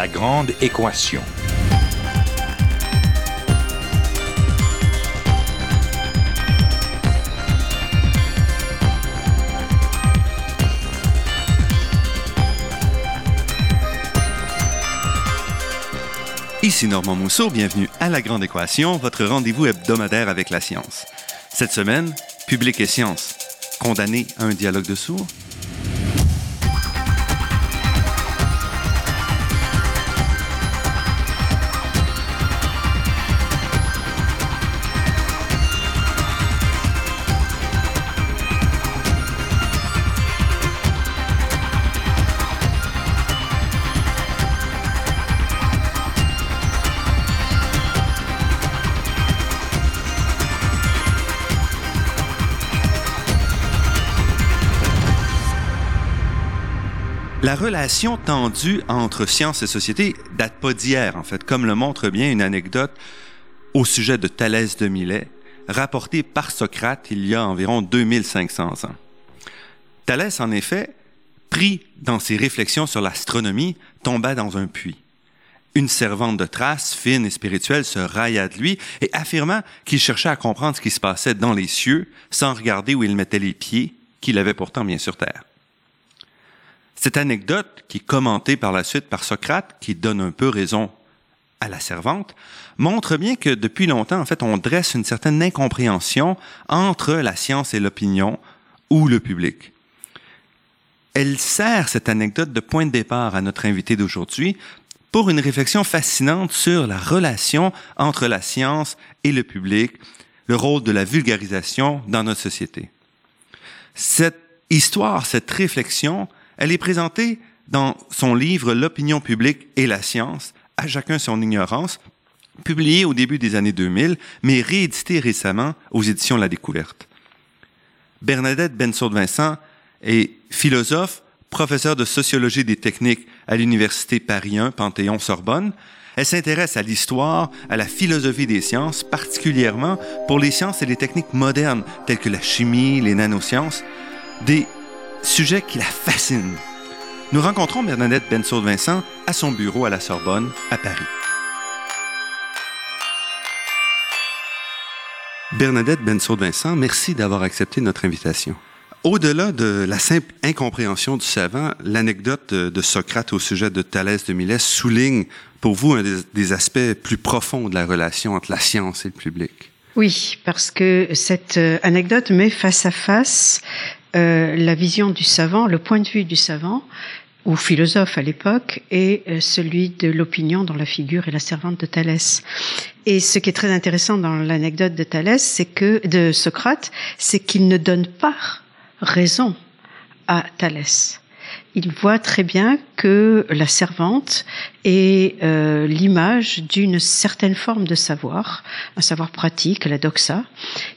La grande équation. Ici Normand Mousseau, bienvenue à La Grande Équation, votre rendez-vous hebdomadaire avec la science. Cette semaine, Public et science. Condamné à un dialogue de sourds? La relation tendue entre science et société date pas d'hier, en fait, comme le montre bien une anecdote au sujet de Thalès de Milet, rapportée par Socrate il y a environ 2500 ans. Thalès, en effet, pris dans ses réflexions sur l'astronomie, tomba dans un puits. Une servante de trace, fine et spirituelle, se railla de lui et affirma qu'il cherchait à comprendre ce qui se passait dans les cieux sans regarder où il mettait les pieds, qu'il avait pourtant bien sur terre. Cette anecdote, qui est commentée par la suite par Socrate, qui donne un peu raison à la servante, montre bien que depuis longtemps, en fait, on dresse une certaine incompréhension entre la science et l'opinion ou le public. Elle sert, cette anecdote, de point de départ à notre invité d'aujourd'hui pour une réflexion fascinante sur la relation entre la science et le public, le rôle de la vulgarisation dans notre société. Cette histoire, cette réflexion, elle est présentée dans son livre L'opinion publique et la science, à chacun son ignorance, publié au début des années 2000, mais réédité récemment aux éditions La Découverte. Bernadette Bensour-Vincent est philosophe, professeure de sociologie des techniques à l'Université Paris 1 Panthéon-Sorbonne. Elle s'intéresse à l'histoire, à la philosophie des sciences, particulièrement pour les sciences et les techniques modernes telles que la chimie, les nanosciences, des sujet qui la fascine. Nous rencontrons Bernadette Bensaud-Vincent à son bureau à la Sorbonne, à Paris. Bernadette Bensaud-Vincent, merci d'avoir accepté notre invitation. Au-delà de la simple incompréhension du savant, l'anecdote de Socrate au sujet de Thalès de Milet souligne pour vous un des, aspects plus profonds de la relation entre la science et le public. Oui, parce que cette euh, anecdote met face à face euh, la vision du savant, le point de vue du savant, ou philosophe à l'époque, et euh, celui de l'opinion dont la figure est la servante de Thalès. Et ce qui est très intéressant dans l'anecdote de Thalès, c'est que de Socrate, c'est qu'il ne donne pas raison à Thalès. Il voit très bien que la servante est euh, l'image d'une certaine forme de savoir, un savoir pratique, la doxa,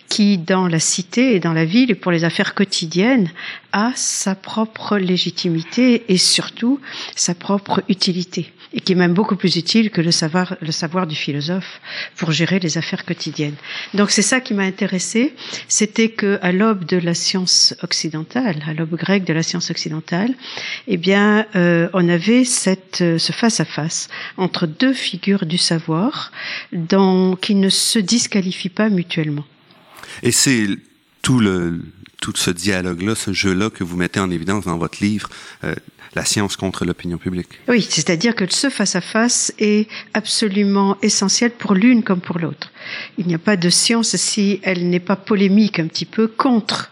qui dans la cité et dans la ville et pour les affaires quotidiennes a sa propre légitimité et surtout sa propre utilité et qui est même beaucoup plus utile que le savoir, du philosophe pour gérer les affaires quotidiennes. Donc c'est ça qui m'a intéressé, c'était que à l'aube de la science occidentale, à l'aube grecque de la science occidentale, eh bien, euh, on avait euh, ce face à face entre deux figures du savoir, qui ne se disqualifient pas mutuellement. Et c'est tout ce dialogue-là, ce jeu-là que vous mettez en évidence dans votre livre, euh, La science contre l'opinion publique. Oui, c'est-à-dire que ce face-à-face est absolument essentiel pour l'une comme pour l'autre. Il n'y a pas de science si elle n'est pas polémique un petit peu contre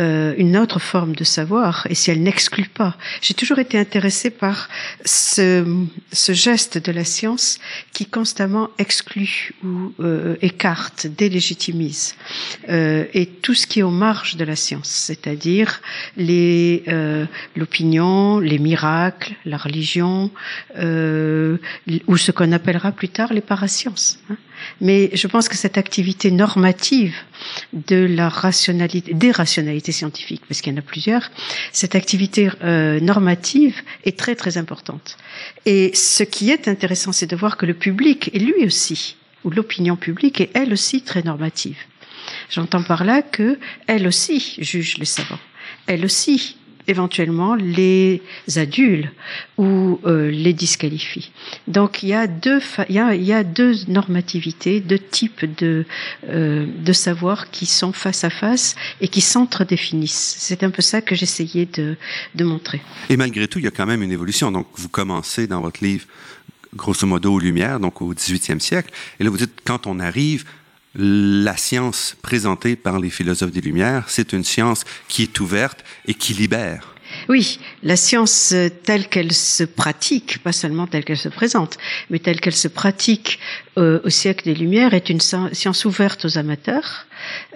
euh, une autre forme de savoir et si elle n'exclut pas. J'ai toujours été intéressée par ce, ce, geste de la science qui constamment exclut ou euh, écarte, délégitimise euh, et tout ce qui est aux marges de la science, c'est-à-dire les euh, l'opinion, les miracles, la religion euh, ou ce qu'on appellera plus tard les parasciences. Hein. Mais je pense que cette activité normative de la rationalité, des rationalités scientifiques, parce qu'il y en a plusieurs, cette activité euh, normative est très très importante. Et ce qui est intéressant, c'est de voir que le public est lui aussi, ou l'opinion publique est elle aussi très normative. J'entends par là que elle aussi juge les savants, elle aussi éventuellement les adultes ou euh, les disqualifie. Donc il y a deux normativités, deux types de euh, de savoirs qui sont face à face et qui s'entre-définissent. C'est un peu ça que j'essayais de de montrer. Et malgré tout, il y a quand même une évolution. Donc vous commencez dans votre livre grosso modo aux Lumières, donc au 18e siècle, et là vous dites quand on arrive la science présentée par les philosophes des Lumières, c'est une science qui est ouverte et qui libère. Oui, la science euh, telle qu'elle se pratique, pas seulement telle qu'elle se présente, mais telle qu'elle se pratique euh, au siècle des Lumières, est une science ouverte aux amateurs,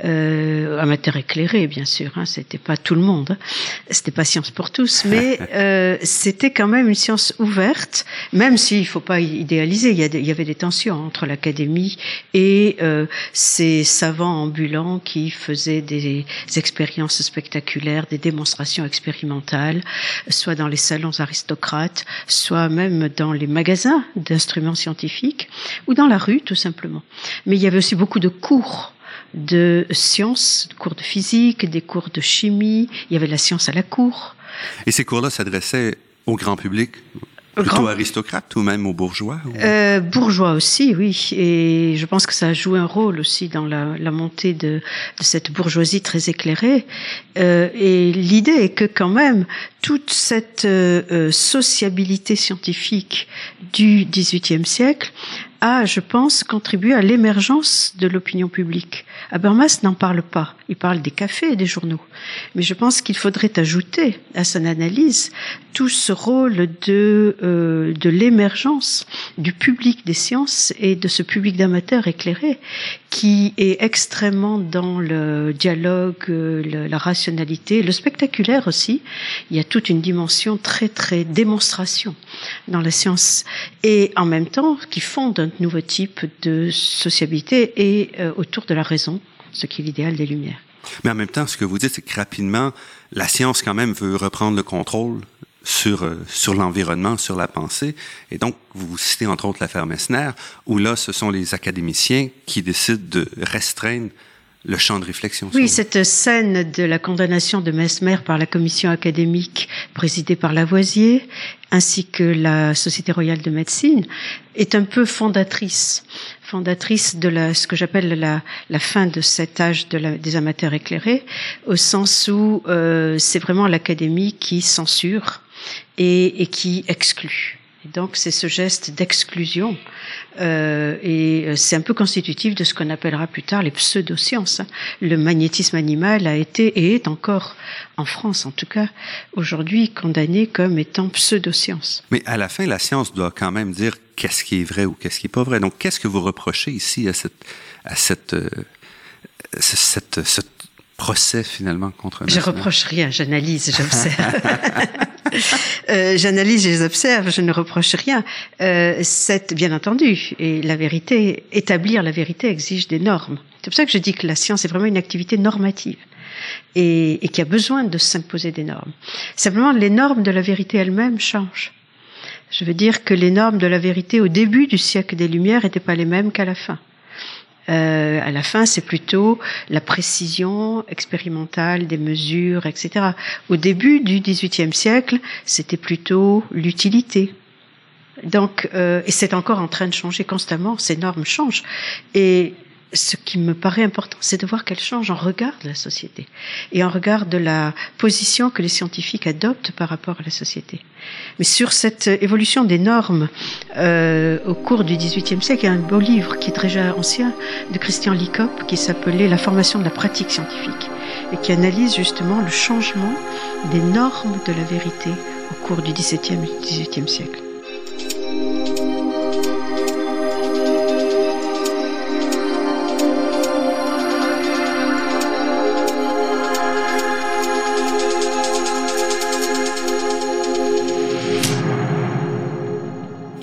euh, amateur éclairé, bien sûr. Hein, c'était pas tout le monde, hein. c'était pas science pour tous, mais euh, c'était quand même une science ouverte, même s'il faut pas idéaliser. Il y, il y avait des tensions entre l'académie et euh, ces savants ambulants qui faisaient des expériences spectaculaires, des démonstrations expérimentales, soit dans les salons aristocrates, soit même dans les magasins d'instruments scientifiques ou dans la rue, tout simplement. Mais il y avait aussi beaucoup de cours de sciences, cours de physique, des cours de chimie. Il y avait la science à la cour. Et ces cours-là s'adressaient au grand public Plutôt aristocrate ou même aux bourgeois euh, Bourgeois aussi, oui. Et je pense que ça a joué un rôle aussi dans la, la montée de, de, cette bourgeoisie très éclairée. Euh, et l'idée est que quand même, toute cette euh, euh sociabilité scientifique du XVIIIe siècle a, je pense, contribué à l'émergence de l'opinion publique. Habermas n'en parle pas. Il parle des cafés et des journaux. Mais je pense qu'il faudrait ajouter à son analyse tout ce rôle de, euh, de l'émergence du public des sciences et de ce public d'amateurs éclairés qui est extrêmement dans le dialogue, le, la rationalité, le spectaculaire aussi. Il y a toute une dimension très très démonstration dans la science et en même temps qui fonde un nouveau type de sociabilité et euh, autour de la raison ce qui est l'idéal des Lumières. Mais en même temps, ce que vous dites, c'est que rapidement, la science quand même veut reprendre le contrôle sur euh, sur l'environnement, sur la pensée. Et donc, vous citez entre autres l'affaire Messner, où là, ce sont les académiciens qui décident de restreindre le champ de réflexion. Oui, cette scène de la condamnation de Mesmer par la commission académique présidée par Lavoisier, ainsi que la Société royale de médecine, est un peu fondatrice fondatrice de la, ce que j'appelle la, la, fin de cet âge de la, des amateurs éclairés, au sens où euh, c'est vraiment l'académie qui censure et, et qui exclut. Et donc c'est ce geste d'exclusion euh, et c'est un peu constitutif de ce qu'on appellera plus tard les pseudosciences. Hein. Le magnétisme animal a été et est encore en France en tout cas aujourd'hui condamné comme étant pseudoscience. Mais à la fin la science doit quand même dire qu'est-ce qui est vrai ou qu'est-ce qui est pas vrai. Donc qu'est-ce que vous reprochez ici à cette à cette euh, cette, cette procès finalement contre Je reproche rien, j'analyse, j'observe. euh, j'analyse, je les observe, je ne reproche rien. Euh, c'est bien entendu, et la vérité, établir la vérité exige des normes. C'est pour ça que je dis que la science est vraiment une activité normative et, et qui a besoin de s'imposer des normes. Simplement, les normes de la vérité elles-mêmes changent. Je veux dire que les normes de la vérité au début du siècle des Lumières n'étaient pas les mêmes qu'à la fin. Euh, à la fin, c'est plutôt la précision expérimentale des mesures, etc. Au début du XVIIIe siècle, c'était plutôt l'utilité. Donc, euh, et c'est encore en train de changer constamment. Ces normes changent. Et ce qui me paraît important, c'est de voir qu'elle change en regard de la société et en regard de la position que les scientifiques adoptent par rapport à la société. Mais sur cette évolution des normes euh, au cours du XVIIIe siècle, il y a un beau livre qui est déjà ancien de Christian Licop qui s'appelait La formation de la pratique scientifique et qui analyse justement le changement des normes de la vérité au cours du XVIIe et XVIIIe siècle.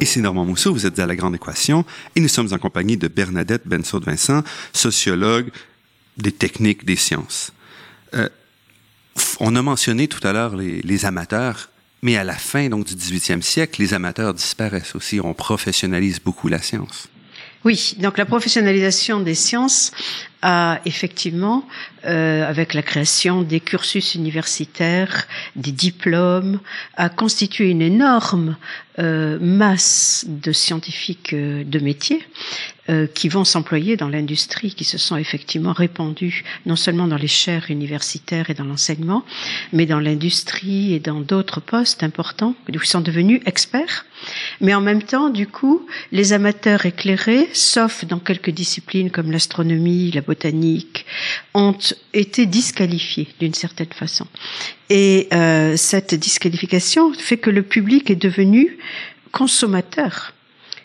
Ici Normand Mousseau, vous êtes à La Grande Équation et nous sommes en compagnie de Bernadette Bensaud-Vincent, sociologue des techniques des sciences. Euh, on a mentionné tout à l'heure les, amateurs, mais à la fin donc du 18e siècle, les amateurs disparaissent aussi. On professionnalise beaucoup la science. Oui, donc la professionnalisation des sciences a effectivement, euh, avec la création des cursus universitaires, des diplômes, a constitué une énorme euh, masse de scientifiques euh, de métier euh, qui vont s'employer dans l'industrie, qui se sont effectivement répandus non seulement dans les chaires universitaires et dans l'enseignement, mais dans l'industrie et dans d'autres postes importants, où ils sont devenus experts. Mais en même temps, du coup, les amateurs éclairés, sauf dans quelques disciplines comme l'astronomie, la botanique, ont été disqualifiés d'une certaine façon. Et euh, cette disqualification fait que le public est devenu consommateur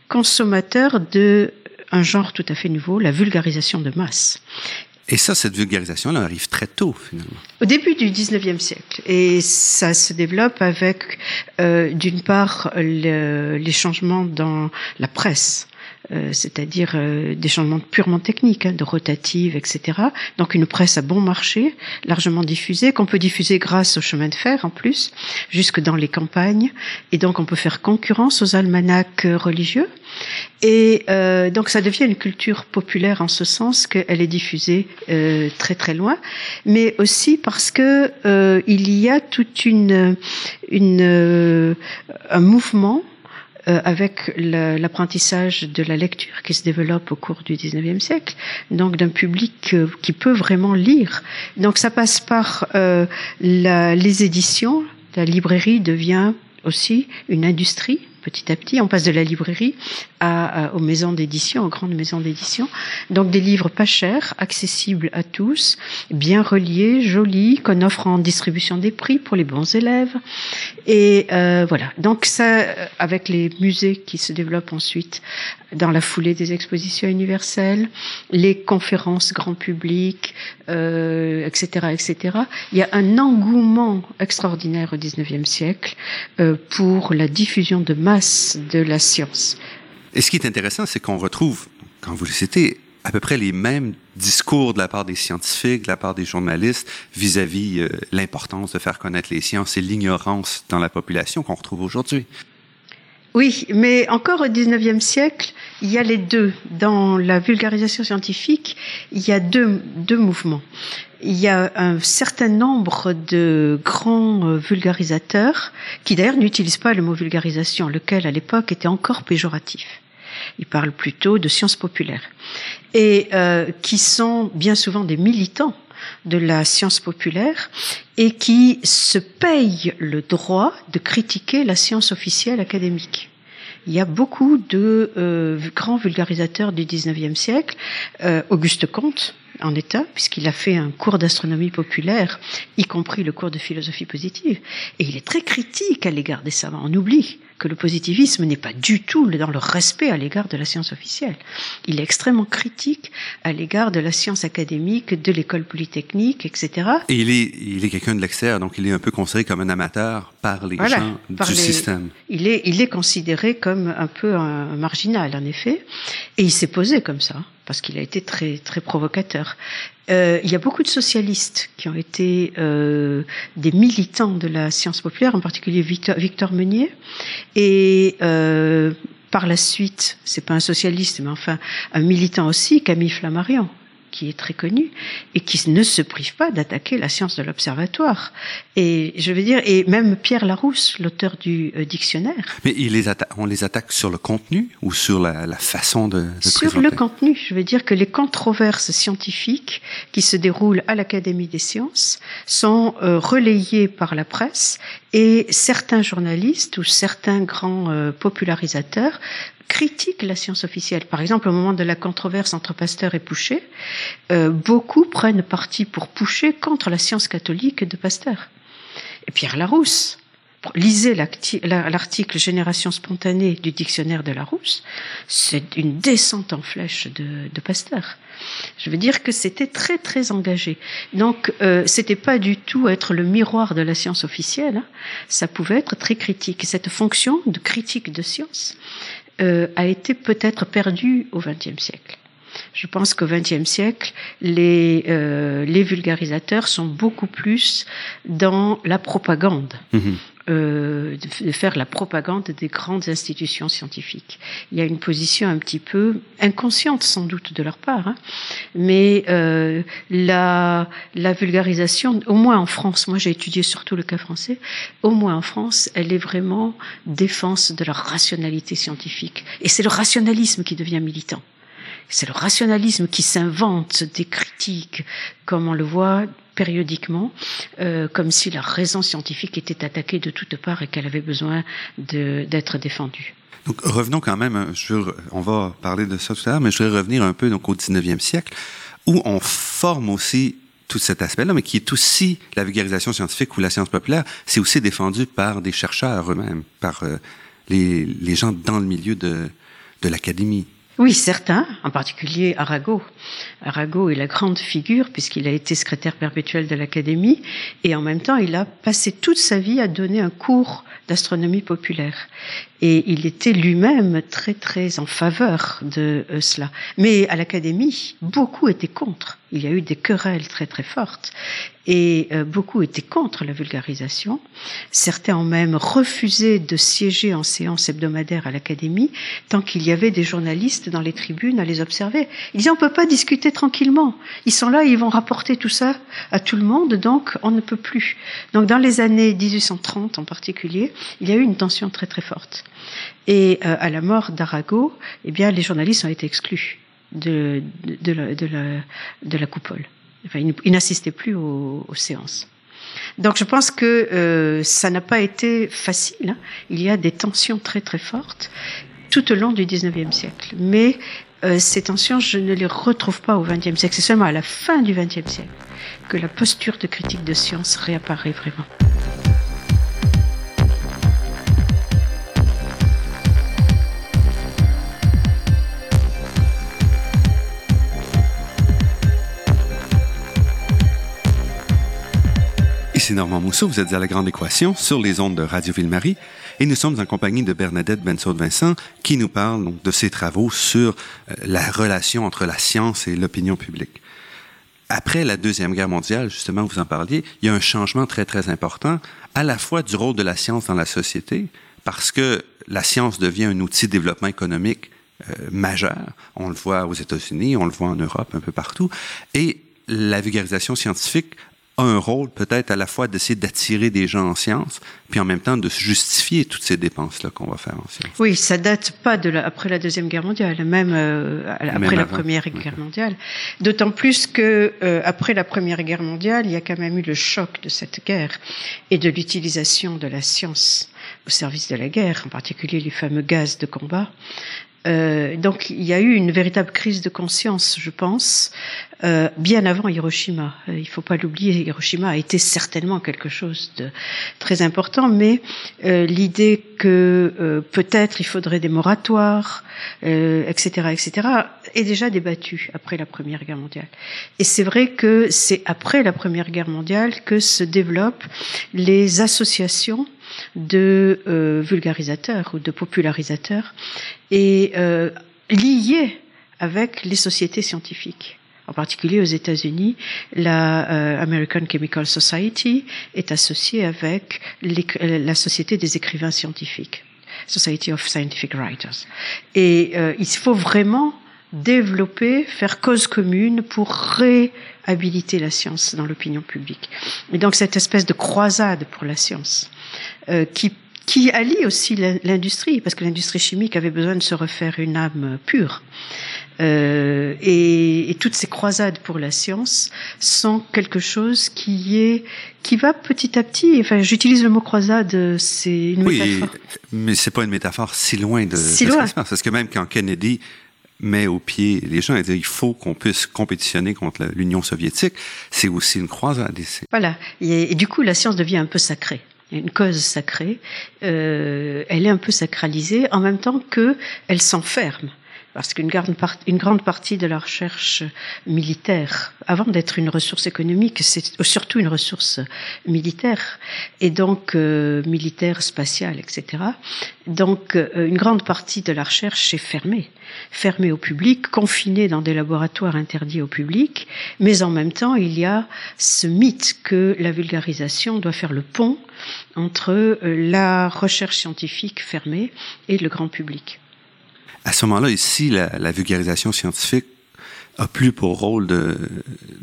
consommateur de un genre tout à fait nouveau, la vulgarisation de masse. Et ça, cette vulgarisation-là arrive très tôt, finalement. Au début du 19e siècle. Et ça se développe avec, euh, d'une part, le, les changements dans la presse. Euh, c'est-à-dire euh, des changements purement techniques, hein, de rotative, etc. Donc une presse à bon marché, largement diffusée, qu'on peut diffuser grâce au chemin de fer en plus, jusque dans les campagnes, et donc on peut faire concurrence aux almanachs religieux. Et euh, donc ça devient une culture populaire en ce sens qu'elle est diffusée euh, très très loin, mais aussi parce que euh, il y a toute une, une un mouvement euh, avec l'apprentissage de la lecture qui se développe au cours du 19e siècle, donc d'un public euh, qui peut vraiment lire. Donc ça passe par euh, les éditions, la librairie devient aussi une industrie petit à petit. On passe de la librairie à, aux maisons d'édition, aux grandes maisons d'édition. Donc des livres pas chers, accessibles à tous, bien reliés, jolis, qu'on offre en distribution des prix pour les bons élèves. Et euh, voilà. Donc ça, avec les musées qui se développent ensuite dans la foulée des expositions universelles, les conférences grand public, euh, etc., etc. Il y a un engouement extraordinaire au XIXe siècle euh, pour la diffusion de masse de la science. Et ce qui est intéressant, c'est qu'on retrouve, quand vous le citez, à peu près les mêmes discours de la part des scientifiques, de la part des journalistes vis-à-vis euh, l'importance de faire connaître les sciences et l'ignorance dans la population qu'on retrouve aujourd'hui. Oui, mais encore au XIXe siècle, il y a les deux. Dans la vulgarisation scientifique, il y a deux, deux mouvements. Il y a un certain nombre de grands euh, vulgarisateurs qui d'ailleurs n'utilisent pas le mot vulgarisation, lequel à l'époque était encore péjoratif. Ils parlent plutôt de sciences populaires et euh, qui sont bien souvent des militants de la science populaire et qui se payent le droit de critiquer la science officielle académique. Il y a beaucoup de euh, grands vulgarisateurs du 19e siècle. Euh, Auguste Comte, en état, puisqu'il a fait un cours d'astronomie populaire, y compris le cours de philosophie positive. Et il est très critique à l'égard des savants. On oublie que le positivisme n'est pas du tout dans le respect à l'égard de la science officielle. Il est extrêmement critique à l'égard de la science académique, de l'école polytechnique, etc. Et il est, il est quelqu'un de l'extérieur, donc il est un peu considéré comme un amateur par les gens du système. Il est, il est considéré comme un peu un marginal, en effet. Et il s'est posé comme ça parce qu'il a été très très provocateur. Euh, il y a beaucoup de socialistes qui ont été euh, des militants de la science populaire, en particulier Victor, Meunier, et euh, par la suite, c'est pas un socialiste, mais enfin un militant aussi, Camille Flammarion, qui est très connu et qui ne se prive pas d'attaquer la science de l'observatoire. Et je veux dire, et même Pierre Larousse, l'auteur du euh, dictionnaire. Mais il les on les attaque sur le contenu ou sur la, la façon de, de Sur le contenu. Je veux dire que les controverses scientifiques qui se déroulent à l'Académie des sciences sont euh, relayées par la presse et certains journalistes ou certains grands euh, popularisateurs critique la science officielle. Par exemple, au moment de la controverse entre Pasteur et Pouchet, euh, beaucoup prennent parti pour Pouchet contre la science catholique de Pasteur. Et Pierre Larousse, lisez l'article Génération spontanée du dictionnaire de Larousse, c'est une descente en flèche de, de Pasteur. Je veux dire que c'était très très engagé. Donc euh, c'était pas du tout être le miroir de la science officielle. Hein. Ça pouvait être très critique. Cette fonction de critique de science, euh, a été peut-être perdu au XXe siècle. Je pense qu'au XXe siècle, les, euh, les vulgarisateurs sont beaucoup plus dans la propagande. Mhm. Euh, de faire la propagande des grandes institutions scientifiques. Il y a une position un petit peu inconsciente sans doute de leur part, hein, mais euh, la, la vulgarisation, au moins en France, moi j'ai étudié surtout le cas français, au moins en France, elle est vraiment défense de la rationalité scientifique. Et c'est le rationalisme qui devient militant. C'est le rationalisme qui s'invente des critiques, comme on le voit périodiquement, euh, comme si la raison scientifique était attaquée de toutes parts et qu'elle avait besoin d'être défendue. Donc revenons quand même, je, on va parler de ça tout à l'heure, mais je vais revenir un peu donc au 19e siècle, où on forme aussi tout cet aspect-là, mais qui est aussi la vulgarisation scientifique ou la science populaire, c'est aussi défendu par des chercheurs eux-mêmes, par euh, les, gens dans le milieu de l'académie. Oui, certains, en particulier Arago. Arago est la grande figure puisqu'il a été secrétaire perpétuel de l'Académie et en même temps il a passé toute sa vie à donner un cours d'astronomie populaire. Et il était lui-même très très en faveur de euh, cela. Mais à l'Académie, beaucoup étaient contre. Il y a eu des querelles très très fortes et euh, beaucoup étaient contre la vulgarisation. Certains ont même refusé de siéger en séance hebdomadaire à l'Académie tant qu'il y avait des journalistes dans les tribunes à les observer. Ils disaient on peut pas discuter tranquillement. Ils sont là, ils vont rapporter tout ça à tout le monde, donc on ne peut plus. Donc dans les années 1830 en particulier, il y a eu une tension très très forte. Et euh, à la mort d'Arago, eh bien, les journalistes ont été exclus de, la, coupole. Enfin, ils, n'assistaient plus aux, séances. Donc je pense que euh, ça n'a pas été facile. Hein. Il y a des tensions très très fortes tout au long du 19e siècle. Mais euh, ces tensions, je ne les retrouve pas au 20e siècle. C'est seulement à la fin du 20e siècle que la posture de critique de science réapparaît vraiment. Ici Normand Mousseau, vous êtes à La Grande Équation sur les ondes de Radio Ville-Marie et nous sommes en compagnie de Bernadette Bensaud-Vincent qui nous parle de ses travaux sur euh, la relation entre la science et l'opinion publique. Après la Deuxième Guerre mondiale, justement, vous en parliez, il y a un changement très, très important, à la fois du rôle de la science dans la société, parce que la science devient un outil de développement économique euh, majeur. On le voit aux États-Unis, on le voit en Europe, un peu partout. Et la vulgarisation scientifique un rôle peut-être à la fois d'essayer d'attirer des gens en sciences, puis en même temps de justifier toutes ces dépenses-là qu'on va faire en sciences. Oui, ça date pas de la, après la Deuxième Guerre mondiale, même euh, après la Première Guerre mondiale. D'autant plus que euh, après la Première Guerre mondiale, il y a quand même eu le choc de cette guerre et de l'utilisation de la science au service de la guerre, en particulier les fameux gaz de combat. Euh, donc il y a eu une véritable crise de conscience, je pense, euh, bien avant Hiroshima. Euh, il ne faut pas l'oublier, Hiroshima a été certainement quelque chose de très important, mais euh, l'idée que euh, peut-être il faudrait des moratoires, etc., etc., est déjà débattue après la Première Guerre mondiale. Et c'est vrai que c'est après la Première Guerre mondiale que se développent les associations de euh, vulgarisateurs ou de popularisateurs et euh, liés avec les sociétés scientifiques. En particulier aux États-Unis, la euh, American Chemical Society est associée avec la Société des écrivains scientifiques, Society of Scientific Writers. Et il faut vraiment développer, faire cause commune pour réhabiliter la science dans l'opinion publique. Et donc cette espèce de croisade pour la science euh, qui qui allie aussi l'industrie, parce que l'industrie chimique avait besoin de se refaire une âme pure. Euh, et, et, toutes ces croisades pour la science sont quelque chose qui est qui va petit à petit. Enfin, j'utilise le mot croisade, c'est une oui, métaphore. mais c'est pas une métaphore si loin de. Si loin. Parce que même quand Kennedy met au pied les gens et dit il faut qu'on puisse compétitionner contre l'Union soviétique, c'est aussi une croisade. Voilà. Et, et du coup, la science devient un peu sacrée une cause sacrée, euh, elle est un peu sacralisée en même temps que elle s'enferme. Parce qu'une grande, grande partie de la recherche militaire, avant d'être une ressource économique, c'est surtout une ressource militaire, et donc euh, militaire, spatiale, etc. Donc euh, une grande partie de la recherche est fermée, fermée au public, confinée dans des laboratoires interdits au public, mais en même temps, il y a ce mythe que la vulgarisation doit faire le pont entre euh, la recherche scientifique fermée et le grand public. À ce moment-là, ici, la, vulgarisation scientifique a plus pour rôle de,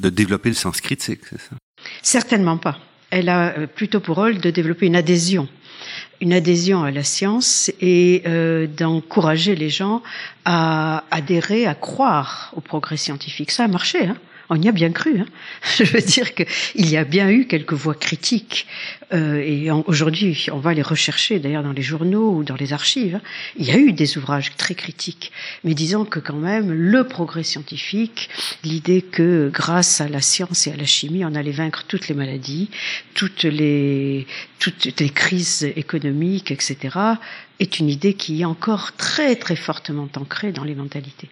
développer le sens critique, c'est ça? Certainement pas. Elle a euh, plutôt pour rôle de développer une adhésion une adhésion à la science et euh, d'encourager les gens à adhérer, à croire au progrès scientifique. Ça a marché. Hein on y a bien cru. Hein Je veux dire qu'il y a bien eu quelques voix critiques. Euh, et aujourd'hui, on va les rechercher d'ailleurs dans les journaux ou dans les archives. Hein. Il y a eu des ouvrages très critiques. Mais disons que quand même, le progrès scientifique, l'idée que grâce à la science et à la chimie, on allait vaincre toutes les maladies, toutes les, toutes les crises économiques, etc., est une idée qui est encore très très fortement ancrée dans les mentalités.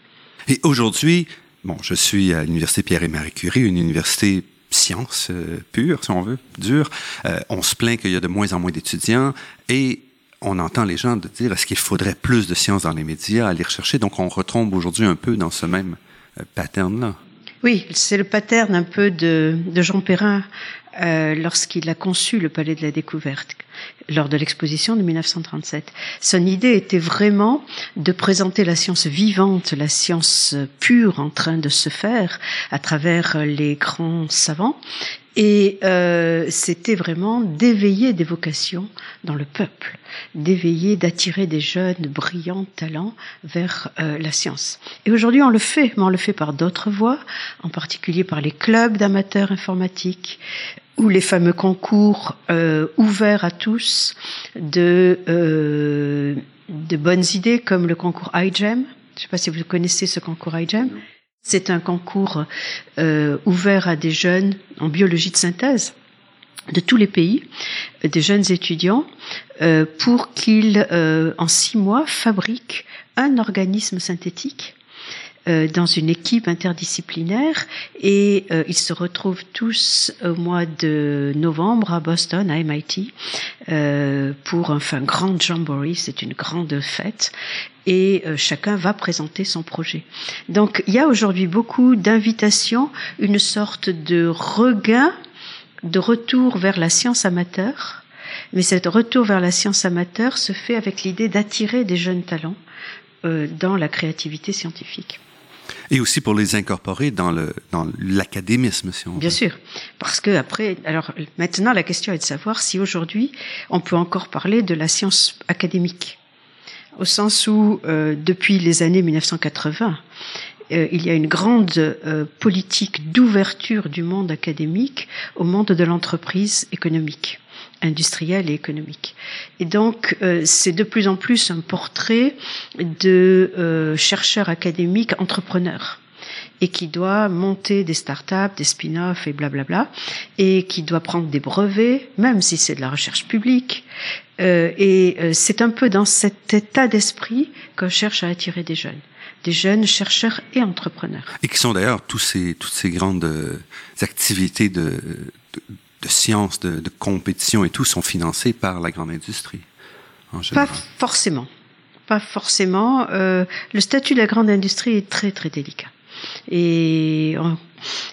Et aujourd'hui, Bon, je suis à l'université Pierre et Marie Curie, une université science euh, pure, si on veut, dure. Euh, on se plaint qu'il y a de moins en moins d'étudiants et on entend les gens dire est-ce qu'il faudrait plus de sciences dans les médias, aller rechercher? Donc on retombe aujourd'hui un peu dans ce même euh, pattern-là. Oui, c'est le pattern un peu de, de Jean Perrin euh, lorsqu'il a conçu le Palais de la Découverte lors de l'exposition de 1937. Son idée était vraiment de présenter la science vivante, la science pure en train de se faire à travers les grands savants, et euh, c'était vraiment d'éveiller des vocations dans le peuple, d'éveiller, d'attirer des jeunes brillants talents vers euh, la science. Et aujourd'hui, on le fait, mais on le fait par d'autres voies, en particulier par les clubs d'amateurs informatiques, ou les fameux concours euh, ouverts à tous de, euh, de bonnes idées comme le concours iGEM. Je ne sais pas si vous connaissez ce concours iGEM. C'est un concours euh, ouvert à des jeunes en biologie de synthèse de tous les pays, des jeunes étudiants, euh, pour qu'ils, euh, en six mois, fabriquent un organisme synthétique euh, dans une équipe interdisciplinaire et euh, ils se retrouvent tous au mois de novembre à Boston, à MIT, euh, pour un enfin, grand jamboree, c'est une grande fête et chacun va présenter son projet. Donc il y a aujourd'hui beaucoup d'invitations, une sorte de regain, de retour vers la science amateur, mais cet retour vers la science amateur se fait avec l'idée d'attirer des jeunes talents dans la créativité scientifique. Et aussi pour les incorporer dans le dans l'académisme, si on Bien sûr, parce que après, alors maintenant la question est de savoir si aujourd'hui on peut encore parler de la science académique, au sens où euh, depuis les années 1980, euh, il y a une grande euh, politique d'ouverture du monde académique au monde de l'entreprise économique industrielle et économique. Et donc, euh, c'est de plus en plus un portrait de euh, chercheurs académiques entrepreneurs et qui doit monter des startups, des spin-offs et blablabla, et qui doit prendre des brevets, même si c'est de la recherche publique. Euh, et euh, c'est un peu dans cet état d'esprit qu'on cherche à attirer des jeunes des jeunes chercheurs et entrepreneurs. Et qui sont d'ailleurs tous ces, toutes ces grandes activités de, de de sciences, de, de, compétition et tout sont financés par la grande industrie. En général. Pas forcément. Pas forcément. Euh, le statut de la grande industrie est très très délicat. Et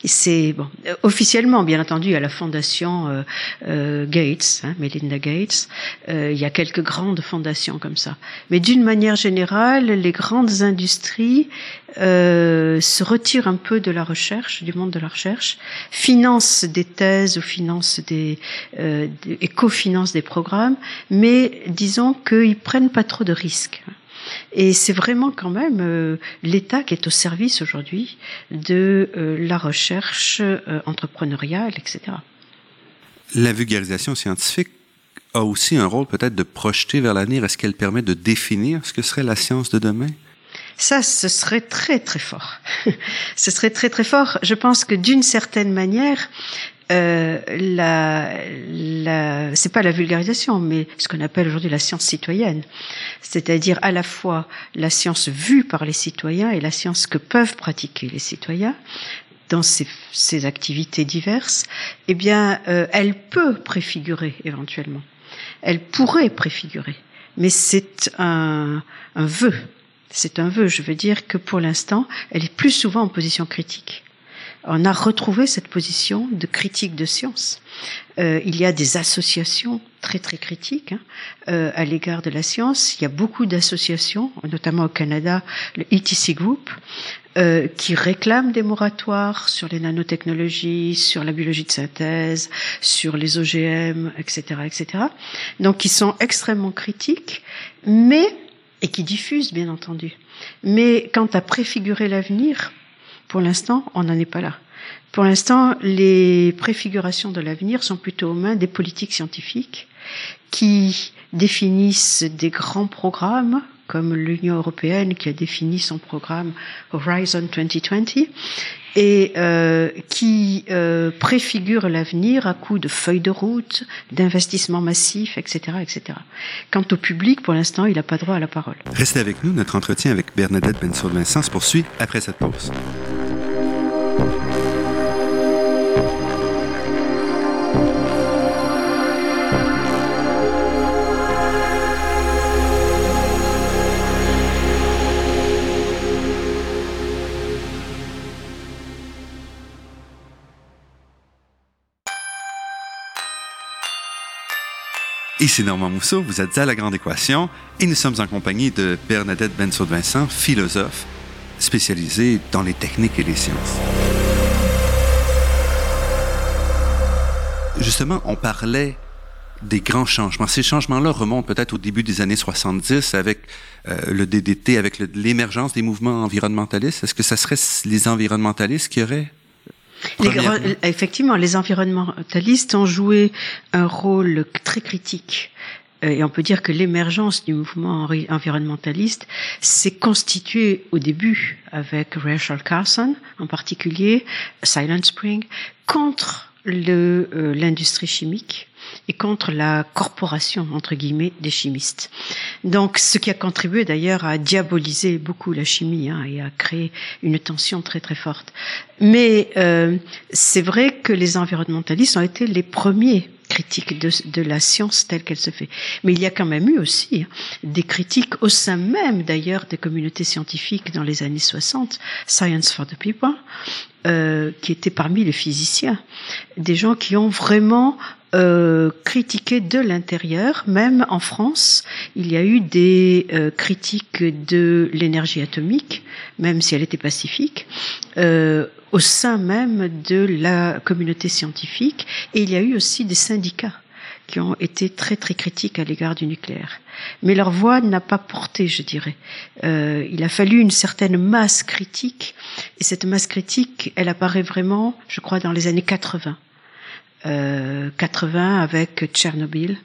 c'est bon, officiellement, bien entendu, à la fondation euh, euh, Gates, hein, Melinda Gates, euh, il y a quelques grandes fondations comme ça. Mais d'une manière générale, les grandes industries euh, se retirent un peu de la recherche, du monde de la recherche, financent des thèses ou financent des, euh, et cofinancent des programmes, mais disons qu'ils prennent pas trop de risques. Et c'est vraiment quand même euh, l'État qui est au service aujourd'hui de euh, la recherche euh, entrepreneuriale, etc. La vulgarisation scientifique a aussi un rôle peut-être de projeter vers l'avenir. Est-ce qu'elle permet de définir ce que serait la science de demain? Ça, ce serait très très fort. ce serait très très fort. Je pense que d'une certaine manière, euh, la, la, c'est pas la vulgarisation, mais ce qu'on appelle aujourd'hui la science citoyenne, c'est-à-dire à la fois la science vue par les citoyens et la science que peuvent pratiquer les citoyens dans ces, ces activités diverses, eh bien, euh, elle peut préfigurer éventuellement. Elle pourrait préfigurer, mais c'est un, un vœu. C'est un vœu. Je veux dire que pour l'instant, elle est plus souvent en position critique on a retrouvé cette position de critique de science. Euh, il y a des associations très très critiques hein, euh, à l'égard de la science. Il y a beaucoup d'associations, notamment au Canada, le ETC Group, euh, qui réclament des moratoires sur les nanotechnologies, sur la biologie de synthèse, sur les OGM, etc., etc. Donc, qui sont extrêmement critiques, mais et qui diffusent, bien entendu. Mais quant à préfigurer l'avenir, pour l'instant, on n'en est pas là. Pour l'instant, les préfigurations de l'avenir sont plutôt aux mains des politiques scientifiques qui définissent des grands programmes comme l'Union européenne qui a défini son programme Horizon 2020 et euh, qui euh, préfigure l'avenir à coup de feuilles de route, d'investissements massifs, etc., etc. Quant au public, pour l'instant, il n'a pas droit à la parole. Restez avec nous, notre entretien avec Bernadette Bensour-Vincent se poursuit après cette pause. Ici Normand Mousseau, vous êtes à La Grande Équation et nous sommes en compagnie de Bernadette Bensaud-Vincent, philosophe spécialisée dans les techniques et les sciences. Justement, on parlait des grands changements. Ces changements-là remontent peut-être au début des années 70 avec euh, le DDT, avec l'émergence des mouvements environnementalistes. Est-ce que ça serait les environnementalistes qui auraient effectivement, les environnementalistes ont joué un rôle très critique. Euh, et on peut dire que l'émergence du mouvement environnementaliste s'est constituée au début avec Rachel Carson, en particulier Silent Spring, contre euh, l'industrie chimique et contre la corporation, entre guillemets, des chimistes. Donc, ce qui a contribué d'ailleurs à diaboliser beaucoup la chimie hein, et à créer une tension très très forte. Mais euh, c'est vrai que les environnementalistes ont été les premiers critiques de, de la science telle qu'elle se fait. Mais il y a quand même eu aussi hein, des critiques au sein même d'ailleurs des communautés scientifiques dans les années 60, Science for the People, euh, qui étaient parmi les physiciens, des gens qui ont vraiment euh, critiqué de l'intérieur, même en France, il y a eu des euh, critiques de l'énergie atomique, même si elle était pacifique, euh, au sein même de la communauté scientifique, et il y a eu aussi des syndicats qui ont été très très critiques à l'égard du nucléaire. Mais leur voix n'a pas porté, je dirais. Euh, il a fallu une certaine masse critique, et cette masse critique, elle apparaît vraiment, je crois, dans les années 80 euh, 80 avec Tchernobyl,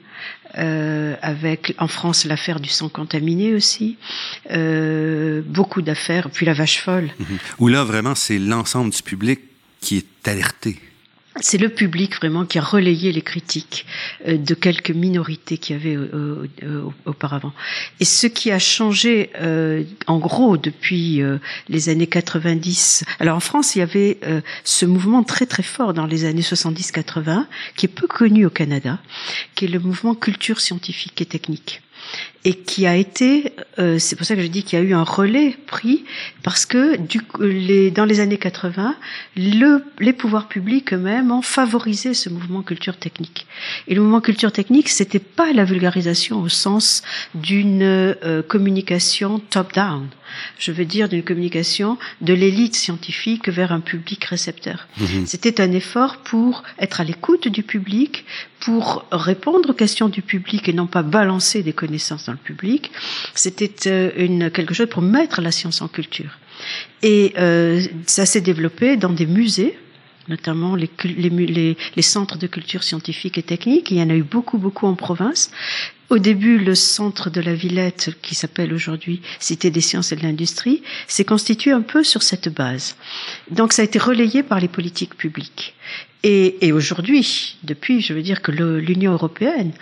euh, avec en France l'affaire du sang contaminé aussi, euh, beaucoup d'affaires, puis la vache folle. Mhm. Où là vraiment c'est l'ensemble du public qui est alerté c'est le public vraiment qui a relayé les critiques euh, de quelques minorités qui avaient euh, euh, auparavant. Et ce qui a changé, en gros, depuis les années 90. Alors en France, il y avait ce mouvement très très fort dans les années 70-80, qui est peu connu au Canada, qui est le mouvement culture scientifique et technique et qui a été, euh, c'est pour ça que je dis qu'il y a eu un relais pris, parce que du, les, dans les années 80, le, les pouvoirs publics eux-mêmes ont favorisé ce mouvement culture technique. Et le mouvement culture technique, c'était pas la vulgarisation au sens d'une euh, communication top-down. Je veux dire d'une communication de l'élite scientifique vers un public récepteur. Mhm. C'était un effort pour être à l'écoute du public, pour répondre aux questions du public et non pas balancer des connaissances dans public. C'était euh, une, quelque chose pour mettre la science en culture. Et euh, ça s'est développé dans des musées, notamment les, les, les, centres de culture scientifique et technique. Il y en a eu beaucoup, beaucoup en province. Au début, le centre de la Villette, qui s'appelle aujourd'hui Cité des sciences et de l'industrie, s'est constitué un peu sur cette base. Donc ça a été relayé par les politiques publiques. Et, aujourd'hui, depuis, je veux dire que l'Union européenne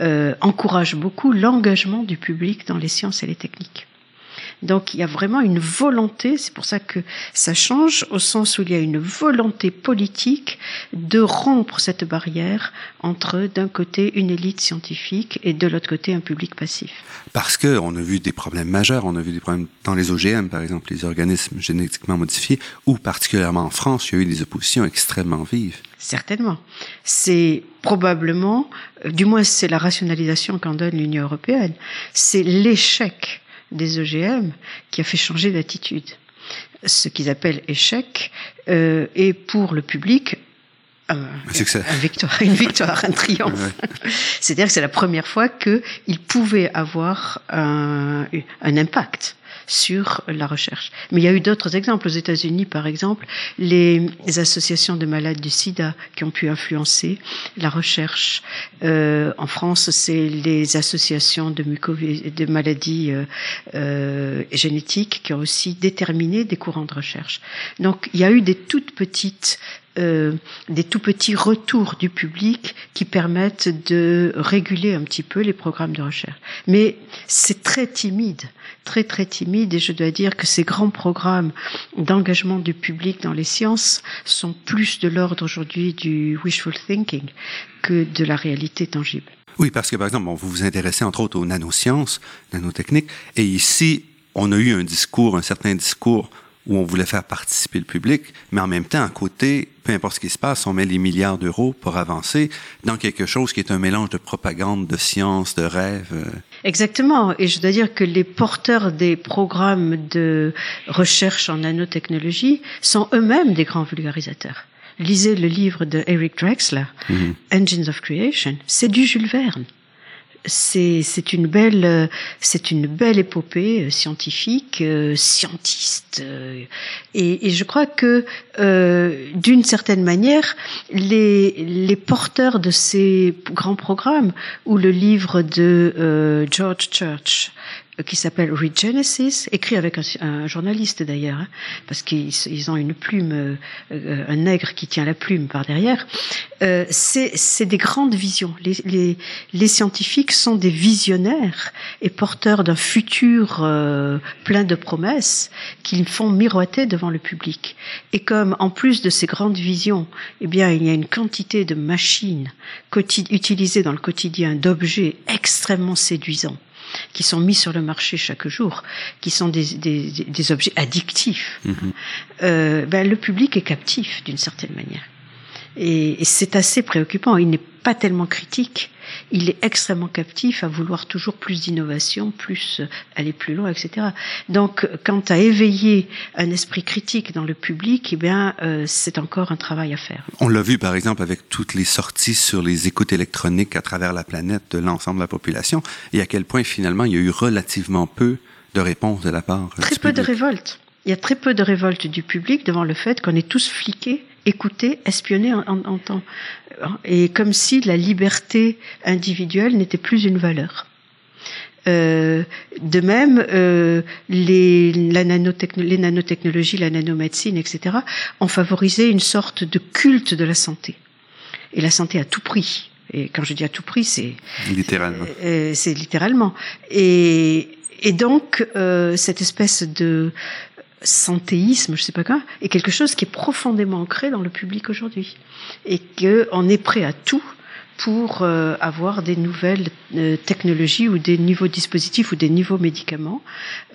euh, encourage beaucoup l'engagement du public dans les sciences et les techniques. Donc il y a vraiment une volonté, c'est pour ça que ça change, au sens où il y a une volonté politique de rompre cette barrière entre d'un côté une élite scientifique et de l'autre côté un public passif. Parce que on a vu des problèmes majeurs, on a vu des problèmes dans les OGM, par exemple, les organismes génétiquement modifiés, ou particulièrement en France, il y a eu des oppositions extrêmement vives. Certainement. C'est probablement, du moins c'est la rationalisation qu'en donne l'Union européenne, c'est l'échec des OGM qui a fait changer d'attitude. Ce qu'ils appellent échec euh, est pour le public un, victoire, une victoire, un triomphe. C'est-à-dire que c'est la première fois qu'ils pouvaient avoir un, un impact sur la recherche. Mais il y a eu d'autres exemples. Aux États-Unis, par exemple, les, associations de malades du sida qui ont pu influencer la recherche. Euh, en France, c'est les associations de, de maladies euh, euh, génétiques qui ont aussi déterminé des courants de recherche. Donc, il y a eu des toutes petites euh, des tout petits retours du public qui permettent de réguler un petit peu les programmes de recherche. Mais c'est très timide, très très timide, et je dois dire que ces grands programmes d'engagement du public dans les sciences sont plus de l'ordre aujourd'hui du wishful thinking que de la réalité tangible. Oui, parce que par exemple, vous vous intéressez entre autres aux nanosciences, nanotechniques, et ici, on a eu un discours, un certain discours où on voulait faire participer le public, mais en même temps, à côté, peu importe ce qui se passe, on met les milliards d'euros pour avancer dans quelque chose qui est un mélange de propagande, de science, de rêve. Euh. Exactement. Et je dois dire que les porteurs des programmes de recherche en nanotechnologie sont eux-mêmes des grands vulgarisateurs. Lisez le livre de Eric Drexler, mm-hmm. Engines of Creation. C'est du Jules Verne c'est une belle c'est une belle épopée euh, scientifique euh, scientiste euh, et, et, je crois que euh, d'une certaine manière les les porteurs de ces grands programmes ou le livre de George Church qui s'appelle Regenesis, écrit avec un, un journaliste d'ailleurs, hein, parce qu'ils ont une plume, euh, un nègre qui tient la plume par derrière. Euh, c'est des grandes visions. Les, les, les, scientifiques sont des visionnaires et porteurs d'un futur euh, plein de promesses qu'ils font miroiter devant le public. Et comme en plus de ces grandes visions, eh bien, il y a une quantité de machines utilisées dans le quotidien, d'objets extrêmement séduisants qui sont mis sur le marché chaque jour, qui sont des, des, des objets addictifs, mm-hmm. euh, ben, le public est captif d'une certaine manière. Et, et c'est assez préoccupant. Il n'est pas tellement critique, il est extrêmement captif à vouloir toujours plus d'innovation, plus aller plus loin, etc. Donc, quant à éveiller un esprit critique dans le public, eh bien, euh, c'est encore un travail à faire. On l'a vu, par exemple, avec toutes les sorties sur les écoutes électroniques à travers la planète de l'ensemble de la population, et à quel point, finalement, il y a eu relativement peu de réponses de la part. Très peu de révoltes. Il y a très peu de révoltes du public devant le fait qu'on est tous fliqués écouter, espionner en, en, temps. Et comme si la liberté individuelle n'était plus une valeur. Euh, de même, euh, les, la les nanotechnologies, la nanomédecine, etc., ont favorisé une sorte de culte de la santé. Et la santé à tout prix. Et quand je dis à tout prix, c'est littéralement. Euh, c'est littéralement. Et, et donc euh, cette espèce de santéisme, je sais pas quoi, est quelque chose qui est profondément ancré dans le public aujourd'hui et qu'on est prêt à tout pour euh, avoir des nouvelles euh, technologies ou des nouveaux dispositifs ou des nouveaux médicaments,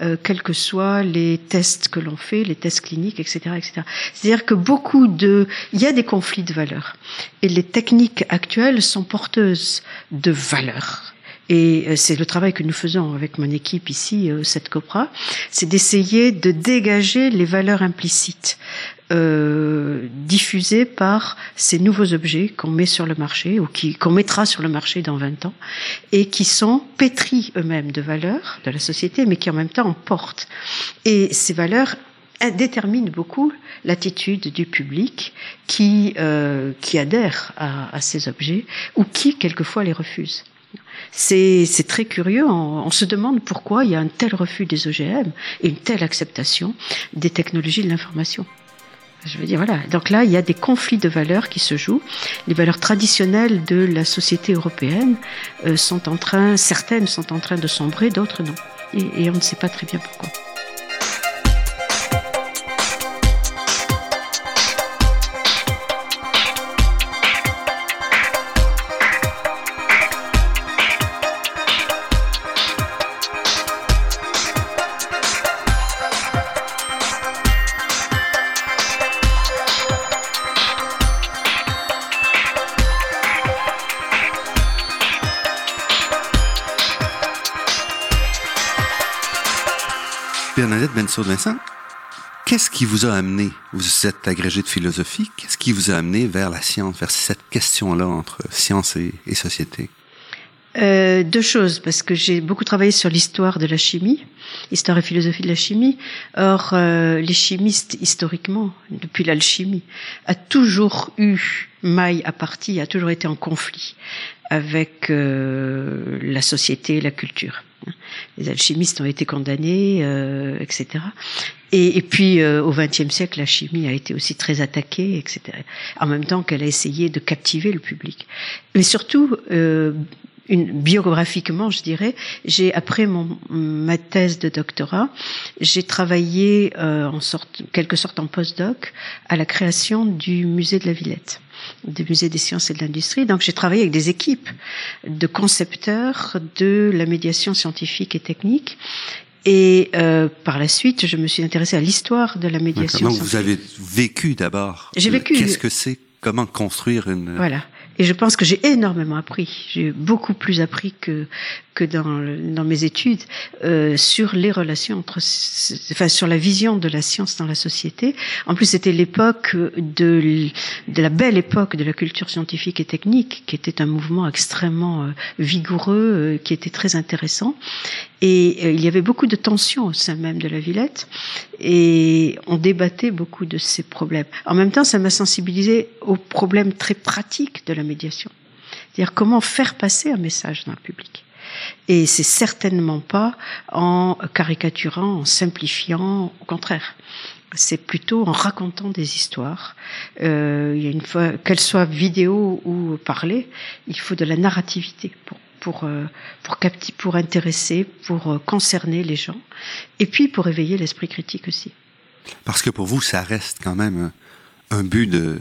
euh, quels que soient les tests que l'on fait, les tests cliniques, etc., etc. C'est-à-dire que beaucoup de, il y a des conflits de valeurs et les techniques actuelles sont porteuses de valeurs et euh, c'est le travail que nous faisons avec mon équipe ici, euh, cette COPRA, c'est d'essayer de dégager les valeurs implicites euh, diffusées par ces nouveaux objets qu'on met sur le marché ou qui qu'on mettra sur le marché dans 20 ans et qui sont pétris eux-mêmes de valeurs de la société, mais qui en même temps en portent. Et ces valeurs déterminent beaucoup l'attitude du public qui, euh, qui adhère à, à, ces objets ou qui quelquefois les refuse. C'est très curieux. On, se demande pourquoi il y a un tel refus des OGM et une telle acceptation des technologies de l'information. Je veux dire, voilà. Donc là, il y a des conflits de valeurs qui se jouent. Les valeurs traditionnelles de la société européenne euh, sont en train, certaines sont en train de sombrer, d'autres non. Et on ne sait pas très bien pourquoi. Bernadette Bensaud-Vincent, qu'est-ce qui vous a amené, vous êtes agrégé de philosophie, qu'est-ce qui vous a amené vers la science, vers cette question-là entre science et, et société? Euh, deux choses, parce que j'ai beaucoup travaillé sur l'histoire de la chimie, histoire et philosophie de la chimie. Or, euh, les chimistes, historiquement, depuis l'alchimie, a toujours eu maille à partie, a toujours été en conflit avec euh, la société, la culture. Les alchimistes ont été condamnés, euh, etc. Et, et puis euh, au XXe siècle, la chimie a été aussi très attaquée, etc. En même temps qu'elle a essayé de captiver le public. Mais surtout, euh, une, biographiquement, je dirais, j'ai après mon, ma thèse de doctorat, j'ai travaillé euh, en sorte, quelque sorte en postdoc à la création du musée de la Villette, du musée des sciences et de l'industrie. Donc j'ai travaillé avec des équipes de concepteurs de la médiation scientifique et technique. Et euh, par la suite, je me suis intéressée à l'histoire de la médiation. Comment vous avez vécu d'abord J'ai vécu. Qu'est-ce que c'est Comment construire une Voilà. Et je pense que j'ai énormément appris. J'ai beaucoup plus appris que que dans, dans mes études euh, sur les relations entre, enfin sur la vision de la science dans la société. En plus, c'était l'époque de de la belle époque de la culture scientifique et technique, qui était un mouvement extrêmement euh, vigoureux, euh, qui était très intéressant. Et euh, il y avait beaucoup de tensions au sein même de la Villette, et on débattait beaucoup de ces problèmes. En même temps, ça m'a sensibilisé aux problèmes très pratiques de la médiation. C'est-à-dire comment faire passer un message dans le public. Et c'est certainement pas en caricaturant, en simplifiant, au contraire. C'est plutôt en racontant des histoires. Euh, il y a une fois, qu'elles soient vidéo ou parlées, il faut de la narrativité pour pour euh, pour capter, pour intéresser, pour euh, concerner les gens, et puis pour éveiller l'esprit critique aussi. Parce que pour vous, ça reste quand même un, un but de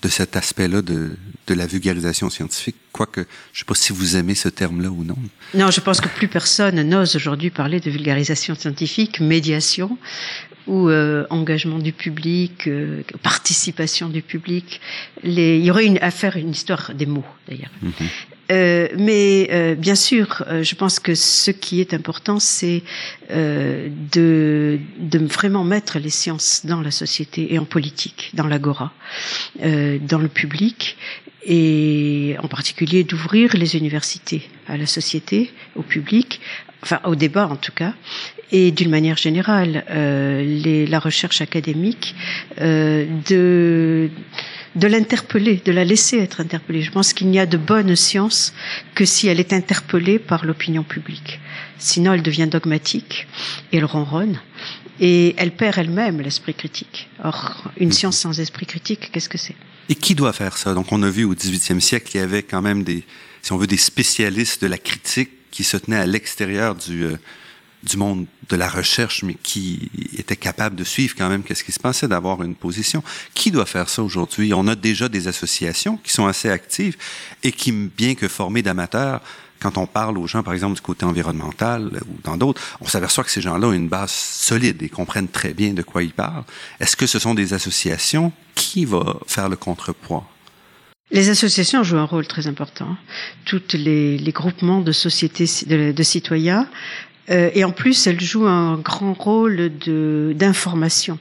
de cet aspect-là de, de la vulgarisation scientifique, quoique je ne sais pas si vous aimez ce terme-là ou non. Non, je pense que plus personne n'ose aujourd'hui parler de vulgarisation scientifique, médiation ou euh, engagement du public, euh, participation du public. Les... Il y aurait une, à faire une histoire des mots, d'ailleurs. Mm -hmm. Euh, mais euh, bien sûr, euh, je pense que ce qui est important, c'est de, de vraiment mettre les sciences dans la société et en politique, dans l'agora, dans le public, et en particulier d'ouvrir les universités à la société, au public, enfin au débat en tout cas, et d'une manière générale, euh, les, la recherche académique, euh, de de l'interpeller, de la laisser être interpellée. Je pense qu'il n'y a de bonne science que si elle est interpellée par l'opinion publique. Sinon, elle devient dogmatique et elle ronronne et elle perd elle-même l'esprit critique. Or, une science sans esprit critique, qu'est-ce que c'est? Et qui doit faire ça? Donc, on a vu au XVIIIe siècle qu'il y avait quand même des, si on veut, des spécialistes de la critique qui se tenaient à l'extérieur du euh, du monde de la recherche, mais qui était capable de suivre quand même qu'est-ce qui se passait, d'avoir une position. Qui doit faire ça aujourd'hui? On a déjà des associations qui sont assez actives et qui, bien que formées d'amateurs, quand on parle aux gens, par exemple, du côté environnemental ou dans d'autres, on s'aperçoit que ces gens-là ont une base solide et comprennent très bien de quoi ils parlent. Est-ce que ce sont des associations? Qui va faire le contrepoids? Les associations jouent un rôle très important. Toutes les, groupements de sociétés de citoyens euh, et en plus, elles jouent un grand rôle d'information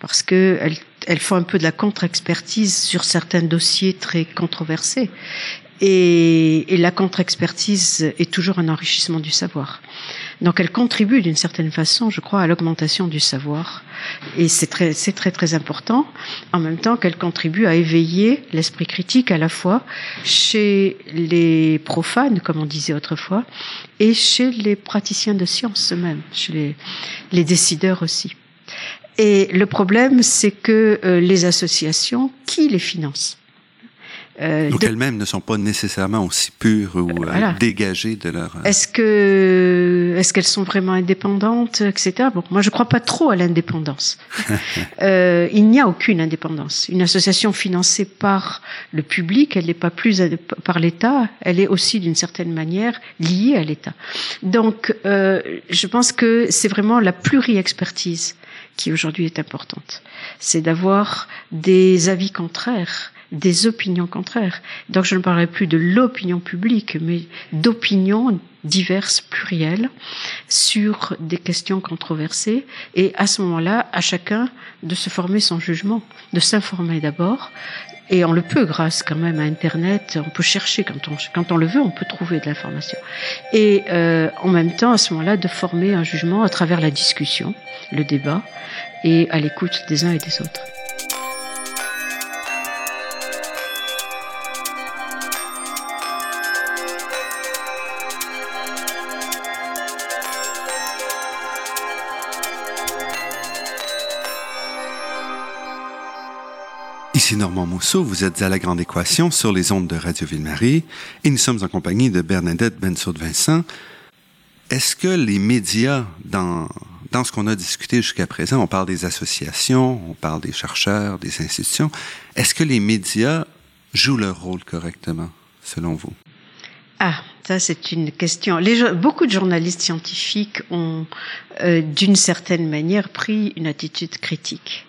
parce que elles font un peu de la contre-expertise sur certains dossiers très controversés. Et, et la contre-expertise est toujours un enrichissement du savoir. Donc elle contribue d'une certaine façon, je crois, à l'augmentation du savoir. Et c'est très, c'est très très important. En même temps qu'elle contribue à éveiller l'esprit critique à la fois chez les profanes, comme on disait autrefois, et chez les praticiens de science eux-mêmes, chez les, les décideurs aussi. Et le problème, c'est que euh, les associations, qui les financent? Euh, Donc elles-mêmes ne sont pas nécessairement aussi pures ou euh, dégagées de leur. Est-ce que est-ce qu'elles sont vraiment indépendantes, etc. Bon, moi je crois pas trop à l'indépendance. euh, il n'y a aucune indépendance. Une association financée par le public, elle n'est pas plus par l'État, elle est aussi d'une certaine manière liée à l'État. Donc euh, je pense que c'est vraiment la pluri-expertise qui aujourd'hui est importante. C'est d'avoir des avis contraires des opinions contraires. Donc je ne parlerai plus de l'opinion publique, mais d'opinions diverses, plurielles, sur des questions controversées. Et à ce moment-là, à chacun de se former son jugement, de s'informer d'abord. Et on le peut grâce quand même à Internet. On peut chercher quand on, quand on le veut, on peut trouver de l'information. Et euh, en même temps, à ce moment-là, de former un jugement à travers la discussion, le débat, et à l'écoute des uns et des autres. Mousseau, vous êtes à La Grande Équation sur les ondes de Radio Ville-Marie et nous sommes en compagnie de Bernadette Bensoud-Vincent. Est-ce que les médias, dans, dans ce qu'on a discuté jusqu'à présent, on parle des associations, on parle des chercheurs, des institutions, est-ce que les médias jouent leur rôle correctement, selon vous? Ah, ça c'est une question. Beaucoup de journalistes scientifiques ont, euh, d'une certaine manière, pris une attitude critique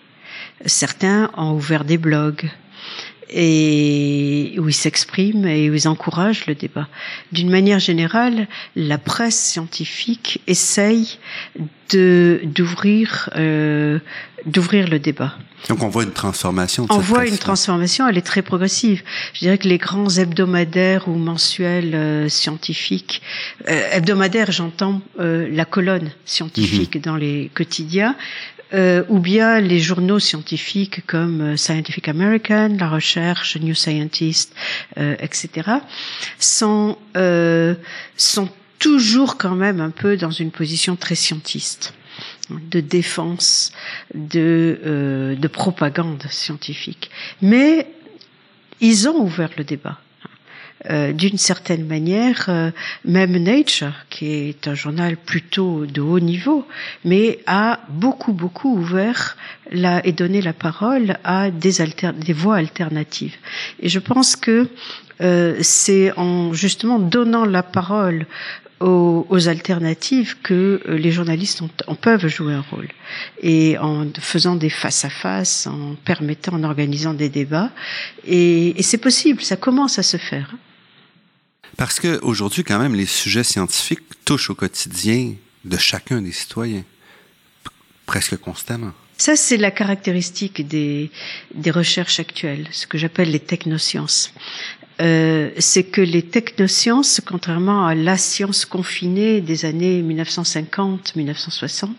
Certains ont ouvert des blogs et où ils s'expriment et où ils encouragent le débat. D'une manière générale, la presse scientifique essaye de d'ouvrir euh, d'ouvrir le débat. Donc on voit une transformation. De on voit une transformation, elle est très progressive. Je dirais que les grands hebdomadaires ou mensuels euh, scientifiques, euh, hebdomadaires, j'entends euh, la colonne scientifique mhm. dans les quotidiens, euh, ou bien les journaux scientifiques comme euh, Scientific American, La Recherche, New Scientist, euh, etc., sont, euh, sont toujours quand même un peu dans une position très scientiste de défense, de, euh, de propagande scientifique. Mais ils ont ouvert le débat. Euh, d'une certaine manière, euh, même Nature, qui est un journal plutôt de haut niveau, mais a beaucoup, beaucoup ouvert la, et donné la parole à des, alter, des voies alternatives. Et je pense que euh, c'est en justement donnant la parole aux, aux, alternatives que les journalistes ont, peuvent jouer un rôle. Et en faisant des face-à-face, en permettant, en organisant des débats. Et, et c'est possible, ça commence à se faire. Parce que aujourd'hui, quand même, les sujets scientifiques touchent au quotidien de chacun des citoyens, presque constamment. Ça, c'est la caractéristique des, des recherches actuelles, ce que j'appelle les technosciences. Euh, c'est que les technosciences, contrairement à la science confinée des années 1950-1960,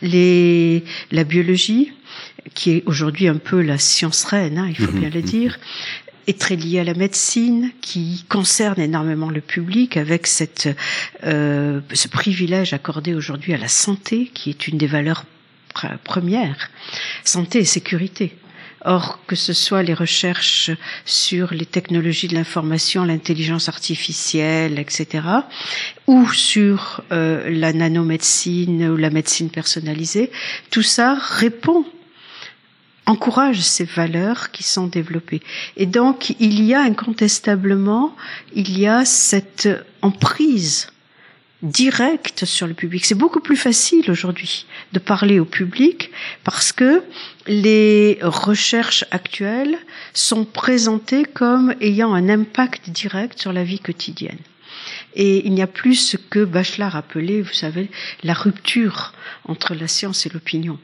les, la biologie, qui est aujourd'hui un peu la science reine, hein, il faut mhm. bien le dire, est très lié à la médecine, qui concerne énormément le public, avec cette, euh, ce privilège accordé aujourd'hui à la santé, qui est une des valeurs premières, santé et sécurité. Or, que ce soit les recherches sur les technologies de l'information, l'intelligence artificielle, etc., ou sur euh, la nanomédecine ou la médecine personnalisée, tout ça répond encourage ces valeurs qui sont développées. Et donc, il y a incontestablement, il y a cette emprise directe sur le public. C'est beaucoup plus facile aujourd'hui de parler au public parce que les recherches actuelles sont présentées comme ayant un impact direct sur la vie quotidienne. Et il n'y a plus ce que Bachelard appelait, vous savez, la rupture entre la science et l'opinion.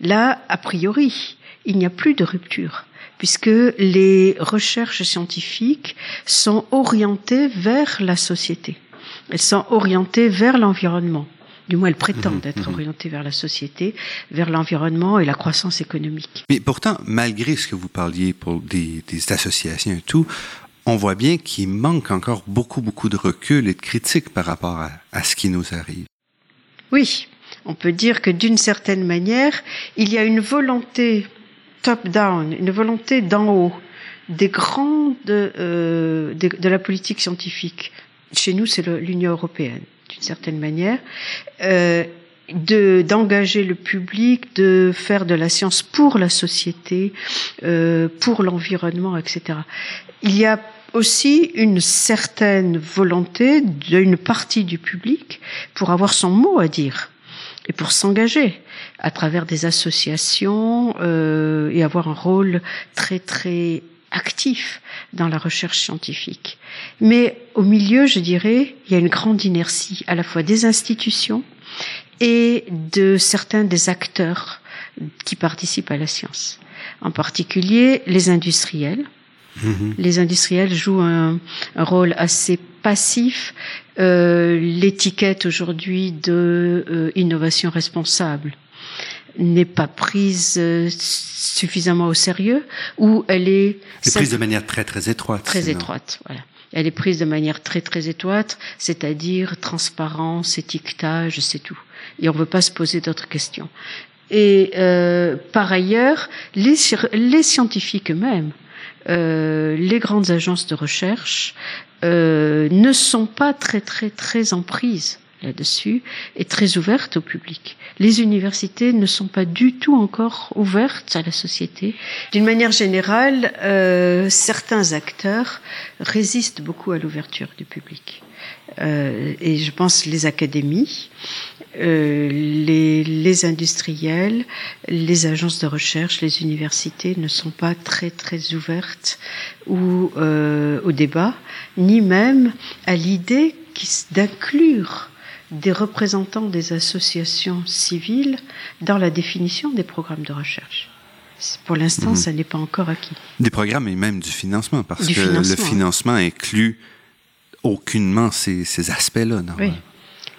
Là, a priori, il n'y a plus de rupture puisque les recherches scientifiques sont orientées vers la société. Elles sont orientées vers l'environnement. Du moins, elles prétendent Mhm, être mhm. orientées vers la société, vers l'environnement et la croissance économique. Mais pourtant, malgré ce que vous parliez pour des, des associations et tout, on voit bien qu'il manque encore beaucoup, beaucoup de recul et de critique par rapport à, à ce qui nous arrive. Oui, on peut dire que d'une certaine manière, il y a une volonté top-down, une volonté d'en haut, des grandes euh, de, la politique scientifique. Chez nous, c'est l'Union européenne, d'une certaine manière, euh, de d'engager le public, de faire de la science pour la société, euh, pour l'environnement, etc. Il y a aussi une certaine volonté d'une partie du public pour avoir son mot à dire et pour s'engager à travers des associations euh, et avoir un rôle très très actif dans la recherche scientifique. Mais au milieu, je dirais, il y a une grande inertie à la fois des institutions et de certains des acteurs qui participent à la science. En particulier les industriels, Mhm. les industriels jouent un, un rôle assez passif. Euh, L'étiquette aujourd'hui de euh, innovation responsable n'est pas prise euh, suffisamment au sérieux ou elle est C'est prise de manière très, très étroite. très sinon. étroite. Voilà. Elle est prise de manière très très étroite, c'est-à-dire transparence, étiquetage, c'est tout. Et on ne veut pas se poser d'autres questions. Et euh, par ailleurs, les, les scientifiques eux-mêmes, les grandes agences de recherche, euh, ne sont pas très très très en prise là-dessus et très ouvertes au public. Les universités ne sont pas du tout encore ouvertes à la société. D'une manière générale, euh, certains acteurs résistent beaucoup à l'ouverture du public. Euh, et je pense les académies, euh, les, les industriels, les agences de recherche, les universités ne sont pas très très ouvertes ou euh, au débat, ni même à l'idée d'inclure des représentants des associations civiles dans la définition des programmes de recherche. Pour l'instant, Mhm. ça n'est pas encore acquis. Des programmes et même du financement, parce Du que financement, le oui. financement inclut aucunement ces, ces aspects-là. Oui.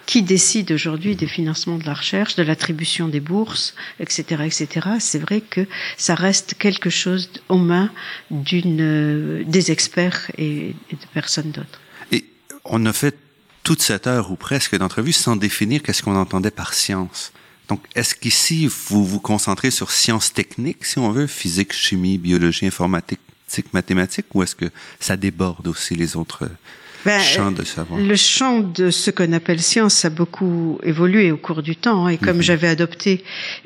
Qui décide aujourd'hui des financements de la recherche, de l'attribution des bourses, etc., etc. C'est vrai que ça reste quelque chose aux mains euh, des experts et, de personnes d'autres. Et on a fait toute cette heure ou presque d'entrevue sans définir qu'est-ce qu'on entendait par science. Donc, est-ce qu'ici, vous vous concentrez sur sciences techniques, si on veut, physique, chimie, biologie, informatique, mathématiques, ou est-ce que ça déborde aussi les autres Ben, champs de savoir? Le champ de ce qu'on appelle science a beaucoup évolué au cours du temps. hein, et comme j'avais adopté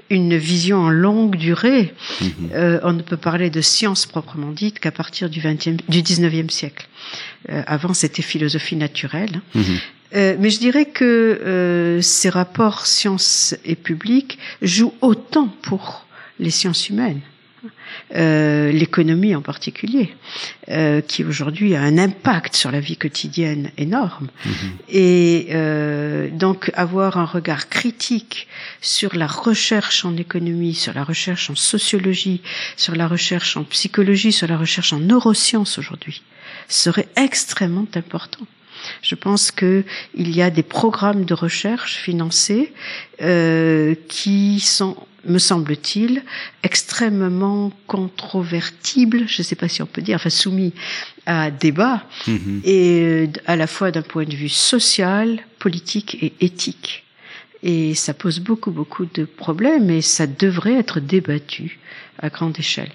une vision en longue durée, Mhm. euh, on ne peut parler de science proprement dite qu'à partir du, 20e, du 19e siècle. Euh, avant, c'était philosophie naturelle. Mhm. Euh, mais je dirais que euh, ces rapports sciences et public jouent autant pour les sciences humaines, euh, l'économie en particulier, euh, qui aujourd'hui a un impact sur la vie quotidienne énorme. Mhm. Et euh, donc avoir un regard critique sur la recherche en économie, sur la recherche en sociologie, sur la recherche en psychologie, sur la recherche en neurosciences aujourd'hui, serait extrêmement important. Je pense que il y a des programmes de recherche financés euh, qui sont, me semble-t-il, extrêmement controvertibles. Je ne sais pas si on peut dire, enfin soumis à débat Mhm. et euh, à la fois d'un point de vue social, politique et éthique. Et ça pose beaucoup, beaucoup de problèmes et ça devrait être débattu à grande échelle.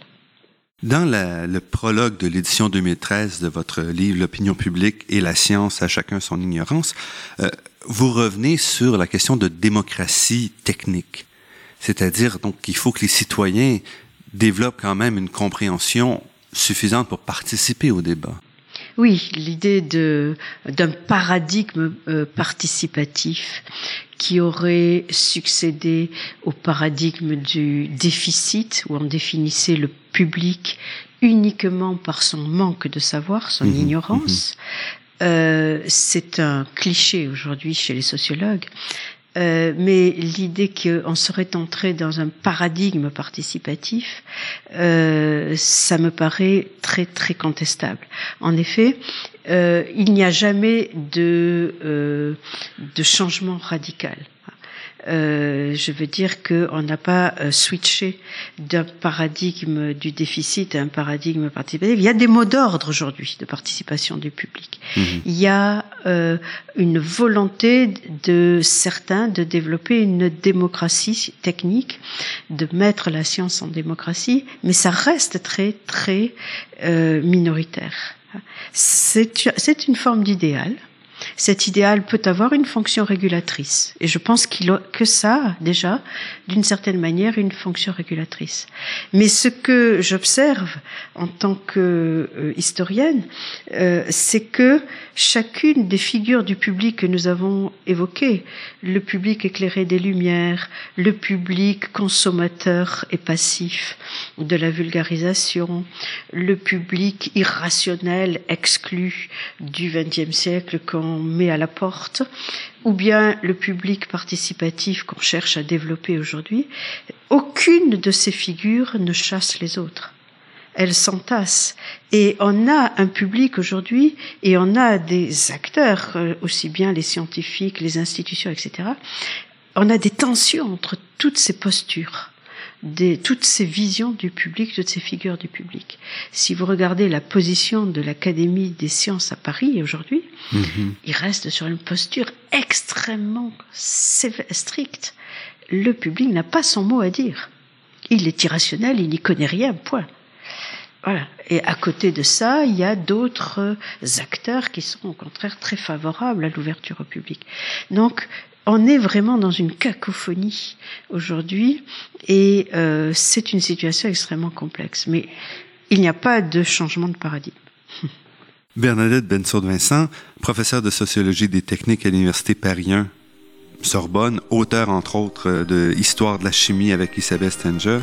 Dans la- le prologue de l'édition 2013 de votre livre L'opinion publique et la science à chacun son ignorance, euh, vous revenez sur la question de démocratie technique. C'est-à-dire donc qu'il faut que les citoyens développent quand même une compréhension suffisante pour participer au débat. Oui, l'idée de d'un paradigme euh, participatif qui aurait succédé au paradigme du déficit où on définissait le public uniquement par son manque de savoir, son Mhm, ignorance. Euh, c'est un cliché aujourd'hui chez les sociologues. Euh, mais l'idée qu'on serait entré dans un paradigme participatif, euh, ça me paraît très très contestable. En effet, euh, il n'y a jamais de, de changement radical. Euh, je veux dire qu'on n'a pas euh, switché d'un paradigme du déficit à un paradigme participatif. Il y a des mots d'ordre aujourd'hui de participation du public. Mhm. Il y a euh, une volonté de certains de développer une démocratie technique, de mettre la science en démocratie, mais ça reste très très euh, minoritaire. C'est une forme d'idéal cet idéal peut avoir une fonction régulatrice. Et je pense qu'il que ça, déjà, d'une certaine manière, une fonction régulatrice. Mais ce que j'observe en tant que euh, historienne, euh, c'est que chacune des figures du public que nous avons évoquées, le public éclairé des lumières, le public consommateur et passif de la vulgarisation, le public irrationnel exclu du XXe siècle qu'on met à la porte, ou bien le public participatif qu'on cherche à développer aujourd'hui, aucune de ces figures ne chasse les autres. Elles s'entassent. Et on a un public aujourd'hui, et on a des acteurs, euh, aussi bien les scientifiques, les institutions, etc. On a des tensions entre toutes ces postures des, toutes ces visions du public, toutes ces figures du public. Si vous regardez la position de l'Académie des sciences à Paris aujourd'hui, mhm. il reste sur une posture extrêmement stricte. Le public n'a pas son mot à dire. Il est irrationnel, il n'y connaît rien, point. Voilà. Et à côté de ça, il y a d'autres acteurs qui sont au contraire très favorables à l'ouverture au public. Donc, on est vraiment dans une cacophonie aujourd'hui et euh, c'est une situation extrêmement complexe. Mais il n'y a pas de changement de paradigme. Bernadette Bensoud-Vincent, professeure de sociologie des techniques à l'Université Paris 1, Sorbonne, auteur entre autres de Histoire de la chimie avec Isabelle Stenger,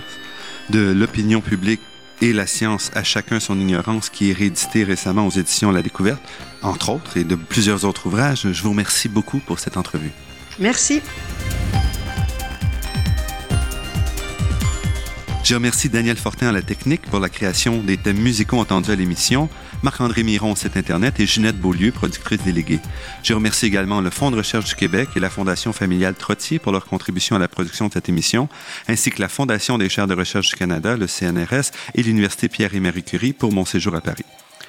de L'opinion publique et la science à chacun son ignorance qui est réédité récemment aux éditions La Découverte, entre autres, et de plusieurs autres ouvrages. Je vous remercie beaucoup pour cette entrevue. Merci. Je remercie Daniel Fortin à la technique pour la création des thèmes musicaux entendus à l'émission, Marc-André Miron au site Internet et Ginette Beaulieu, productrice déléguée. Je remercie également le Fonds de recherche du Québec et la Fondation familiale Trottier pour leur contribution à la production de cette émission, ainsi que la Fondation des chaires de recherche du Canada, le CNRS, et l'Université Pierre et Marie Curie pour mon séjour à Paris.